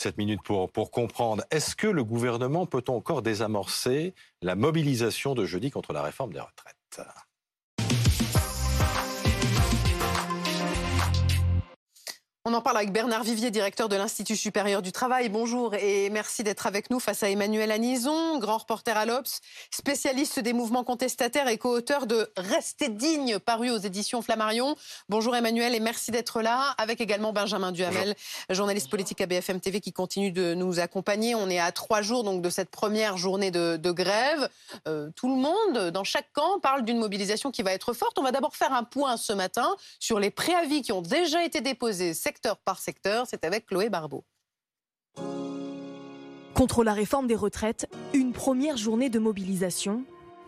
Cette minute pour, pour comprendre, est-ce que le gouvernement peut encore désamorcer la mobilisation de jeudi contre la réforme des retraites? On en parle avec Bernard Vivier, directeur de l'Institut supérieur du travail. Bonjour et merci d'être avec nous face à Emmanuel Anison, grand reporter à l'Obs, spécialiste des mouvements contestataires et co-auteur de Rester digne, paru aux éditions Flammarion. Bonjour Emmanuel et merci d'être là, avec également Benjamin Duhamel, journaliste politique à BFM TV qui continue de nous accompagner. On est à trois jours donc de cette première journée de, grève. Euh, tout le monde, dans chaque camp, parle d'une mobilisation qui va être forte. On va d'abord faire un point ce matin sur les préavis qui ont déjà été déposés secteur par secteur. C'est avec Chloé Barbeau. Contre la réforme des retraites, une première journée de mobilisation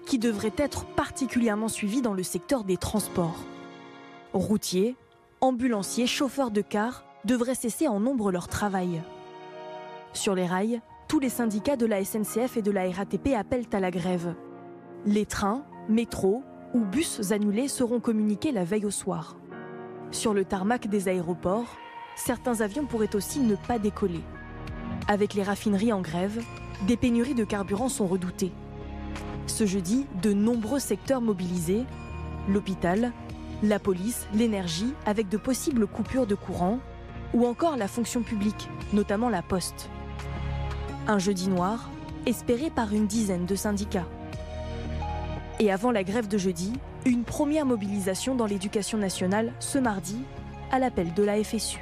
qui devrait être particulièrement suivie dans le secteur des transports. Routiers, ambulanciers, chauffeurs de car devraient cesser en nombre leur travail. Sur les rails, tous les syndicats de la SNCF et de la RATP appellent à la grève. Les trains, métros ou bus annulés seront communiqués la veille au soir. Sur le tarmac des aéroports, certains avions pourraient aussi ne pas décoller. Avec les raffineries en grève, des pénuries de carburant sont redoutées. Ce jeudi, de nombreux secteurs mobilisés, l'hôpital, la police, l'énergie, avec de possibles coupures de courant, ou encore la fonction publique, notamment la poste. Un jeudi noir, espéré par une dizaine de syndicats. Et avant la grève de jeudi, une première mobilisation dans l'éducation nationale ce mardi à l'appel de la FSU.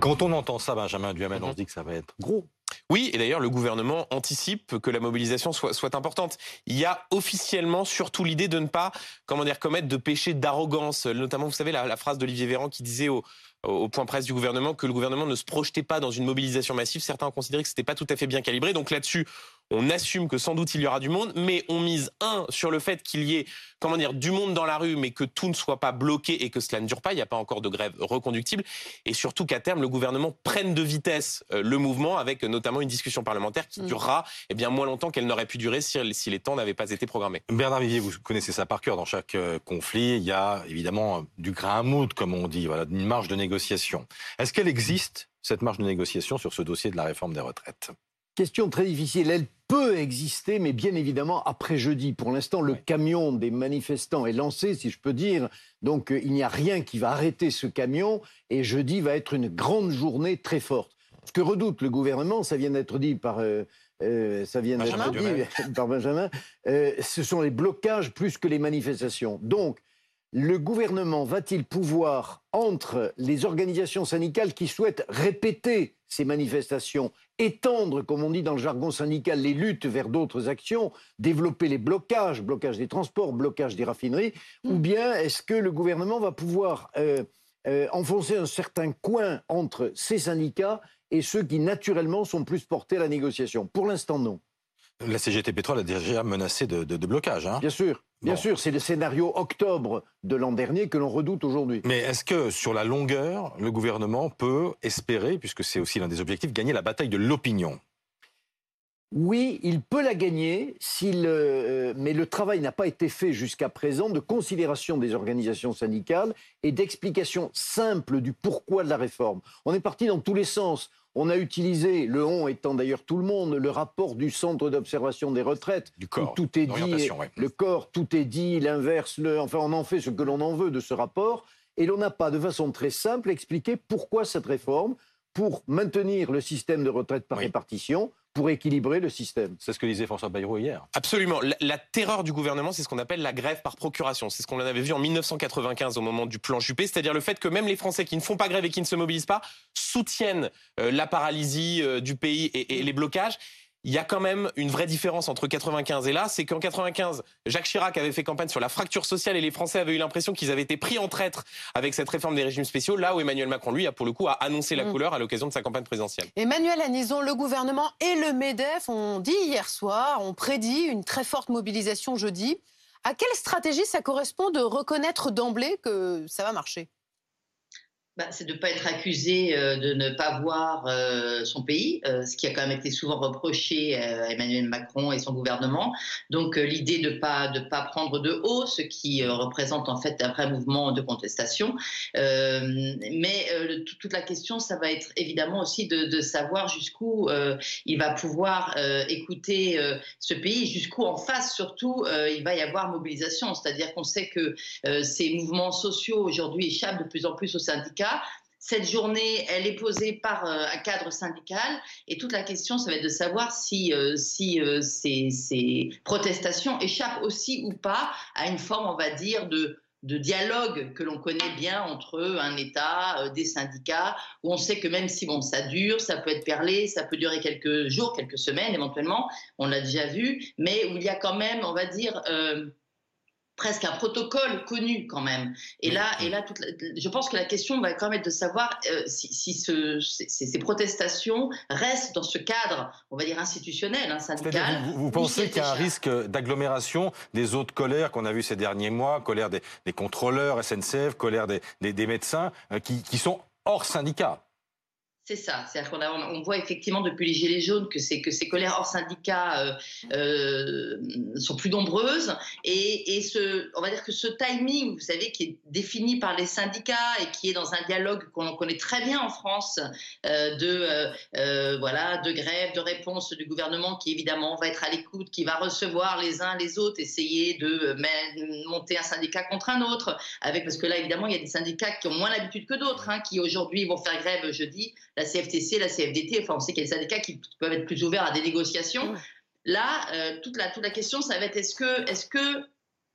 Quand on entend ça, Benjamin Duhamel, on se dit que ça va être gros. Oui, et d'ailleurs, le gouvernement anticipe que la mobilisation soit, soit importante. Il y a officiellement surtout l'idée de ne pas, comment dire, commettre de péché d'arrogance. Notamment, vous savez, la, la phrase d'Olivier Véran qui disait au, au point presse du gouvernement que le gouvernement ne se projetait pas dans une mobilisation massive. Certains ont considéré que c'était pas tout à fait bien calibré. Donc là-dessus, on assume que sans doute il y aura du monde, mais on mise un sur le fait qu'il y ait, comment dire, du monde dans la rue, mais que tout ne soit pas bloqué et que cela ne dure pas. Il n'y a pas encore de grève reconductible, et surtout qu'à terme le gouvernement prenne de vitesse euh, le mouvement, avec notamment une discussion parlementaire qui mm. durera eh bien moins longtemps qu'elle n'aurait pu durer si, si les temps n'avaient pas été programmés. Bernard Vivier, vous connaissez ça par cœur. Dans chaque euh, conflit, il y a évidemment du grain à moudre, comme on dit, voilà, une marge de négociation. Est-ce qu'elle existe cette marge de négociation sur ce dossier de la réforme des retraites? Question très difficile. Elle peut exister, mais bien évidemment après jeudi. Pour l'instant, le camion des manifestants est lancé, si je peux dire. Donc euh, il n'y a rien qui va arrêter ce camion. Et jeudi va être une grande journée très forte. Ce que redoute le gouvernement, ça vient d'être dit par. Euh, euh, ça vient d'être dit par Benjamin, ce sont les blocages plus que les manifestations. Donc, le gouvernement va-t-il pouvoir, entre les organisations syndicales qui souhaitent répéter ces manifestations, étendre, comme on dit dans le jargon syndical, les luttes vers d'autres actions, développer les blocages, blocage des transports, blocage des raffineries, ou bien est-ce que le gouvernement va pouvoir euh, euh, enfoncer un certain coin entre ces syndicats et ceux qui naturellement sont plus portés à la négociation? Pour l'instant, non. La CGT Pétrole a déjà menacé de, blocage. Hein Bien sûr. Bien sûr, c'est le scénario octobre de l'an dernier que l'on redoute aujourd'hui. Mais est-ce que sur la longueur, le gouvernement peut espérer, puisque c'est aussi l'un des objectifs, gagner la bataille de l'opinion? Oui, il peut la gagner, euh, mais le travail n'a pas été fait jusqu'à présent de considération des organisations syndicales et d'explication simple du pourquoi de la réforme. On est parti dans tous les sens. On a utilisé, le on étant d'ailleurs tout le monde, le rapport du centre d'observation des retraites. Du corps. tout est dit. Le corps, tout est dit, l'inverse, enfin on en fait ce que l'on en veut de ce rapport. Et l'on n'a pas de façon très simple expliqué pourquoi cette réforme, pour maintenir le système de retraite par répartition, pour équilibrer le système. C'est ce que disait François Bayrou hier. Absolument. La, terreur du gouvernement, c'est ce qu'on appelle la grève par procuration. C'est ce qu'on avait vu en 1995 au moment du plan Juppé, c'est-à-dire le fait que même les Français qui ne font pas grève et qui ne se mobilisent pas soutiennent euh, la paralysie euh, du pays et les blocages il y a quand même une vraie différence entre 95 et là, c'est qu'en 95, Jacques Chirac avait fait campagne sur la fracture sociale et les Français avaient eu l'impression qu'ils avaient été pris en traître avec cette réforme des régimes spéciaux, là où Emmanuel Macron, lui, a pour le coup, a annoncé la mm. couleur à l'occasion de sa campagne présidentielle. Emmanuel Anison, le gouvernement et le MEDEF ont dit hier soir, ont prédit une très forte mobilisation jeudi. À quelle stratégie ça correspond de reconnaître d'emblée que ça va marcher? Bah, c'est de ne pas être accusé euh, de ne pas voir euh, son pays, euh, ce qui a quand même été souvent reproché à Emmanuel Macron et son gouvernement. Donc l'idée de ne pas, prendre de haut, ce qui représente en fait un vrai mouvement de contestation. mais toute la question, ça va être évidemment aussi de savoir jusqu'où il va pouvoir écouter ce pays, jusqu'où en face surtout il va y avoir mobilisation. C'est-à-dire qu'on sait que ces mouvements sociaux aujourd'hui échappent de plus en plus aux syndicats cette journée, elle est posée par euh, un cadre syndical. Et toute la question, ça va être de savoir si, euh, euh, ces, protestations échappent aussi ou pas à une forme, on va dire, de, de dialogue que l'on connaît bien entre un État, des syndicats, où on sait que même si bon, ça dure, ça peut être perlé, ça peut durer quelques jours, quelques semaines éventuellement, on l'a déjà vu, mais où il y a quand même, on va dire, presque un protocole connu quand même. Et là, et là toute je pense que la question va quand même être de savoir euh, si, ce, ces, protestations restent dans ce cadre, on va dire institutionnel, hein, syndical. Vous, pensez qu'il y a un risque d'agglomération des autres colères qu'on a vu ces derniers mois, colère des, contrôleurs SNCF, colère des, des, médecins, euh, qui, qui sont hors syndicat? C'est ça. C'est-à-dire qu'on on voit effectivement depuis les Gilets jaunes que, ces colères hors syndicats euh, euh, sont plus nombreuses. Et, on va dire que ce timing, vous savez, qui est défini par les syndicats et qui est dans un dialogue qu'on connaît très bien en France, euh, de, voilà, de grève, de réponse du gouvernement qui évidemment va être à l'écoute, qui va recevoir les uns les autres, essayer de monter un syndicat contre un autre. Avec, parce que là, évidemment, il y a des syndicats qui ont moins l'habitude que d'autres, hein, qui aujourd'hui vont faire grève jeudi la CFTC, la CFDT, enfin on sait qu'il y a des syndicats qui peuvent être plus ouverts à des négociations. Là, euh, toute, la, toute la question, ça va être est-ce que, est que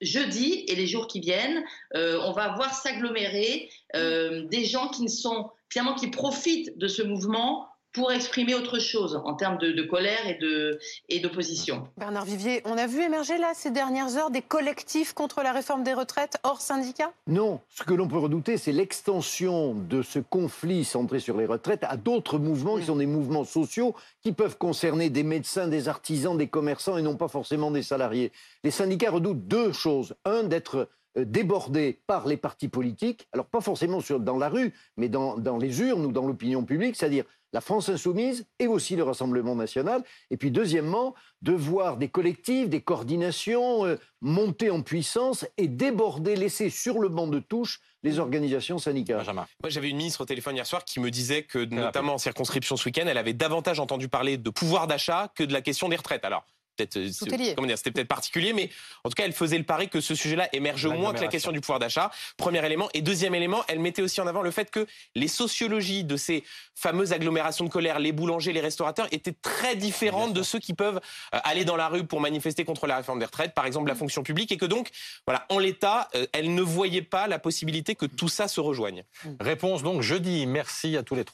jeudi et les jours qui viennent, euh, on va voir s'agglomérer euh, des gens qui ne sont finalement qui profitent de ce mouvement pour exprimer autre chose en termes de, colère et de et d'opposition. Bernard Vivier, on a vu émerger là ces dernières heures des collectifs contre la réforme des retraites hors syndicats Non, ce que l'on peut redouter, c'est l'extension de ce conflit centré sur les retraites à d'autres mouvements qui mm. sont des mouvements sociaux qui peuvent concerner des médecins, des artisans, des commerçants et non pas forcément des salariés. Les syndicats redoutent deux choses. Un, d'être euh, débordés par les partis politiques, alors pas forcément sur, dans la rue, mais dans, dans les urnes ou dans l'opinion publique, c'est-à-dire la France insoumise et aussi le Rassemblement national. Et puis deuxièmement, de voir des collectifs, des coordinations euh, monter en puissance et déborder, laisser sur le banc de touche les organisations syndicales. Moi, j'avais une ministre au téléphone hier soir qui me disait que, notamment en circonscription ce week-end, elle avait davantage entendu parler de pouvoir d'achat que de la question des retraites. Alors, peut-être euh, comment dire, c'était peut-être particulier, mais en tout cas, elle faisait le pari que ce sujet-là émerge moins que la question du pouvoir d'achat. Premier élément. Et deuxième élément, elle mettait aussi en avant le fait que les sociologies de ces fameuses agglomérations de colère, les boulangers, les restaurateurs, étaient très différentes de ceux qui peuvent euh, aller dans la rue pour manifester contre la réforme des retraites, par exemple la mm. fonction publique, et que donc, voilà, en l'état, euh, elle ne voyait pas la possibilité que tout ça se rejoigne. Réponse donc jeudi. Merci à tous les trois.